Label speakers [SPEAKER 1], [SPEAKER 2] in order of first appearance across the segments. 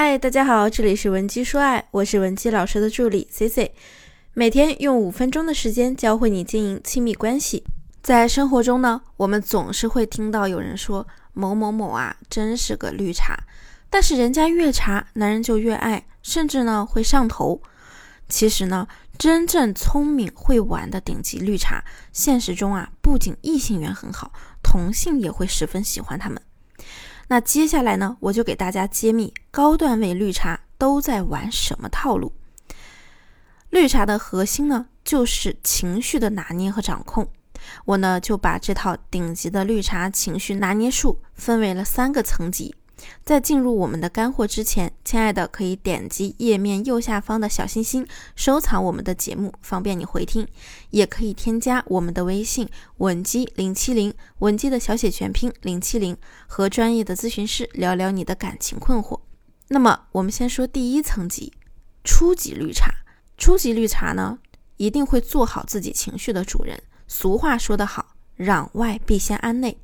[SPEAKER 1] 嗨，大家好，这里是文姬说爱，我是文姬老师的助理 C C，每天用五分钟的时间教会你经营亲密关系。在生活中呢，我们总是会听到有人说某某某啊，真是个绿茶。但是人家越茶，男人就越爱，甚至呢会上头。其实呢，真正聪明会玩的顶级绿茶，现实中啊，不仅异性缘很好，同性也会十分喜欢他们。那接下来呢，我就给大家揭秘高段位绿茶都在玩什么套路。绿茶的核心呢，就是情绪的拿捏和掌控。我呢，就把这套顶级的绿茶情绪拿捏术分为了三个层级。在进入我们的干货之前，亲爱的可以点击页面右下方的小心心，收藏我们的节目，方便你回听。也可以添加我们的微信文姬零七零，文姬的小写全拼零七零，和专业的咨询师聊聊你的感情困惑。那么，我们先说第一层级，初级绿茶。初级绿茶呢，一定会做好自己情绪的主人。俗话说得好。攘外必先安内。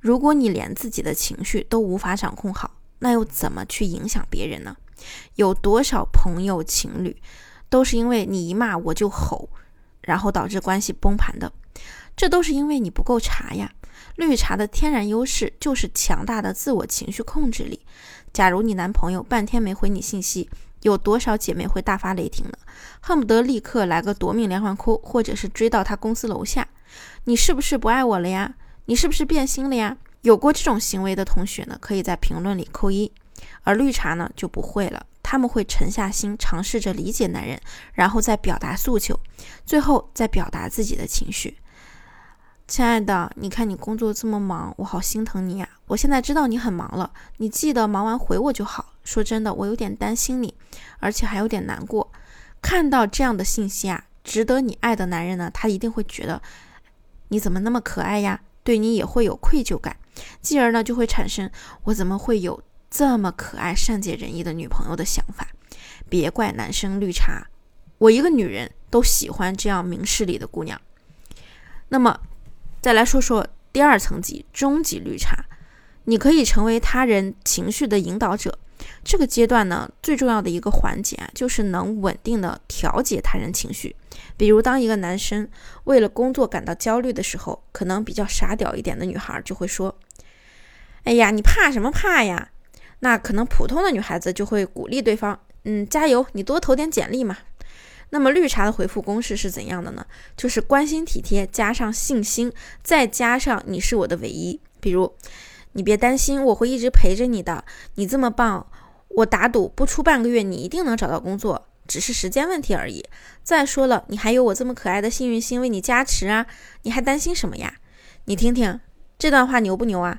[SPEAKER 1] 如果你连自己的情绪都无法掌控好，那又怎么去影响别人呢？有多少朋友情侣都是因为你一骂我就吼，然后导致关系崩盘的？这都是因为你不够茶呀。绿茶的天然优势就是强大的自我情绪控制力。假如你男朋友半天没回你信息，有多少姐妹会大发雷霆呢？恨不得立刻来个夺命连环扣，或者是追到他公司楼下。你是不是不爱我了呀？你是不是变心了呀？有过这种行为的同学呢，可以在评论里扣一。而绿茶呢就不会了，他们会沉下心，尝试着理解男人，然后再表达诉求，最后再表达自己的情绪。亲爱的，你看你工作这么忙，我好心疼你呀。我现在知道你很忙了，你记得忙完回我就好。说真的，我有点担心你，而且还有点难过。看到这样的信息啊，值得你爱的男人呢，他一定会觉得。你怎么那么可爱呀？对你也会有愧疚感，继而呢就会产生我怎么会有这么可爱、善解人意的女朋友的想法。别怪男生绿茶，我一个女人都喜欢这样明事理的姑娘。那么，再来说说第二层级终极绿茶，你可以成为他人情绪的引导者。这个阶段呢，最重要的一个环节啊，就是能稳定的调节他人情绪。比如，当一个男生为了工作感到焦虑的时候，可能比较傻屌一点的女孩就会说：“哎呀，你怕什么怕呀？”那可能普通的女孩子就会鼓励对方：“嗯，加油，你多投点简历嘛。”那么绿茶的回复公式是怎样的呢？就是关心体贴加上信心，再加上你是我的唯一。比如。你别担心，我会一直陪着你的。你这么棒，我打赌不出半个月，你一定能找到工作，只是时间问题而已。再说了，你还有我这么可爱的幸运星为你加持啊，你还担心什么呀？你听听这段话牛不牛啊？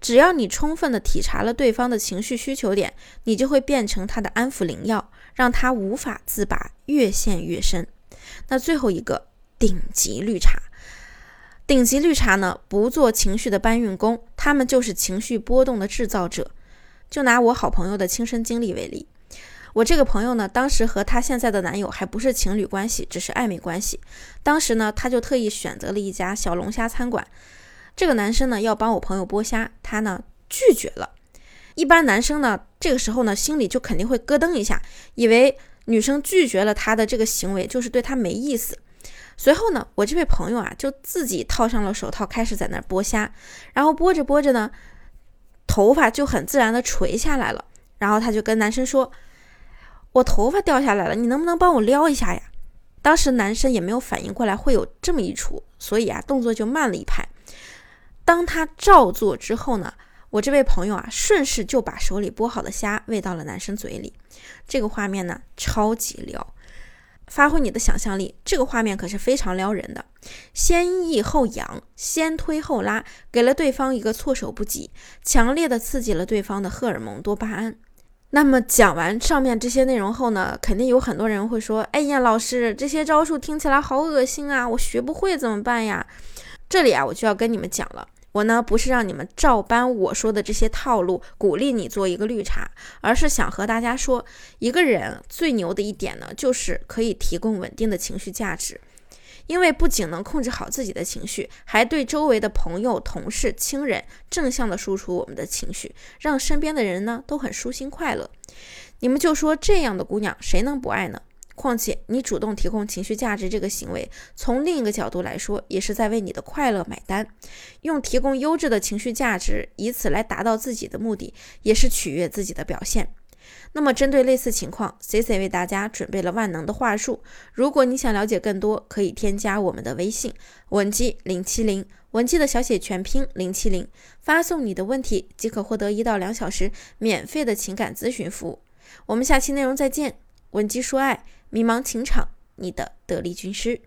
[SPEAKER 1] 只要你充分的体察了对方的情绪需求点，你就会变成他的安抚灵药，让他无法自拔，越陷越深。那最后一个顶级绿茶。顶级绿茶呢，不做情绪的搬运工，他们就是情绪波动的制造者。就拿我好朋友的亲身经历为例，我这个朋友呢，当时和她现在的男友还不是情侣关系，只是暧昧关系。当时呢，她就特意选择了一家小龙虾餐馆，这个男生呢要帮我朋友剥虾，他呢拒绝了。一般男生呢，这个时候呢，心里就肯定会咯噔一下，以为女生拒绝了他的这个行为就是对他没意思。随后呢，我这位朋友啊，就自己套上了手套，开始在那儿剥虾。然后剥着剥着呢，头发就很自然的垂下来了。然后他就跟男生说：“我头发掉下来了，你能不能帮我撩一下呀？”当时男生也没有反应过来会有这么一出，所以啊，动作就慢了一拍。当他照做之后呢，我这位朋友啊，顺势就把手里剥好的虾喂到了男生嘴里。这个画面呢，超级撩。发挥你的想象力，这个画面可是非常撩人的。先抑后扬，先推后拉，给了对方一个措手不及，强烈的刺激了对方的荷尔蒙多巴胺。那么讲完上面这些内容后呢，肯定有很多人会说：“哎呀，老师，这些招数听起来好恶心啊，我学不会怎么办呀？”这里啊，我就要跟你们讲了。我呢不是让你们照搬我说的这些套路，鼓励你做一个绿茶，而是想和大家说，一个人最牛的一点呢，就是可以提供稳定的情绪价值。因为不仅能控制好自己的情绪，还对周围的朋友、同事、亲人正向的输出我们的情绪，让身边的人呢都很舒心快乐。你们就说这样的姑娘谁能不爱呢？况且你主动提供情绪价值这个行为，从另一个角度来说，也是在为你的快乐买单。用提供优质的情绪价值，以此来达到自己的目的，也是取悦自己的表现。那么，针对类似情况，C C 为大家准备了万能的话术。如果你想了解更多，可以添加我们的微信文姬零七零，文姬的小写全拼零七零，发送你的问题即可获得一到两小时免费的情感咨询服务。我们下期内容再见，文姬说爱。迷茫情场，你的得力军师。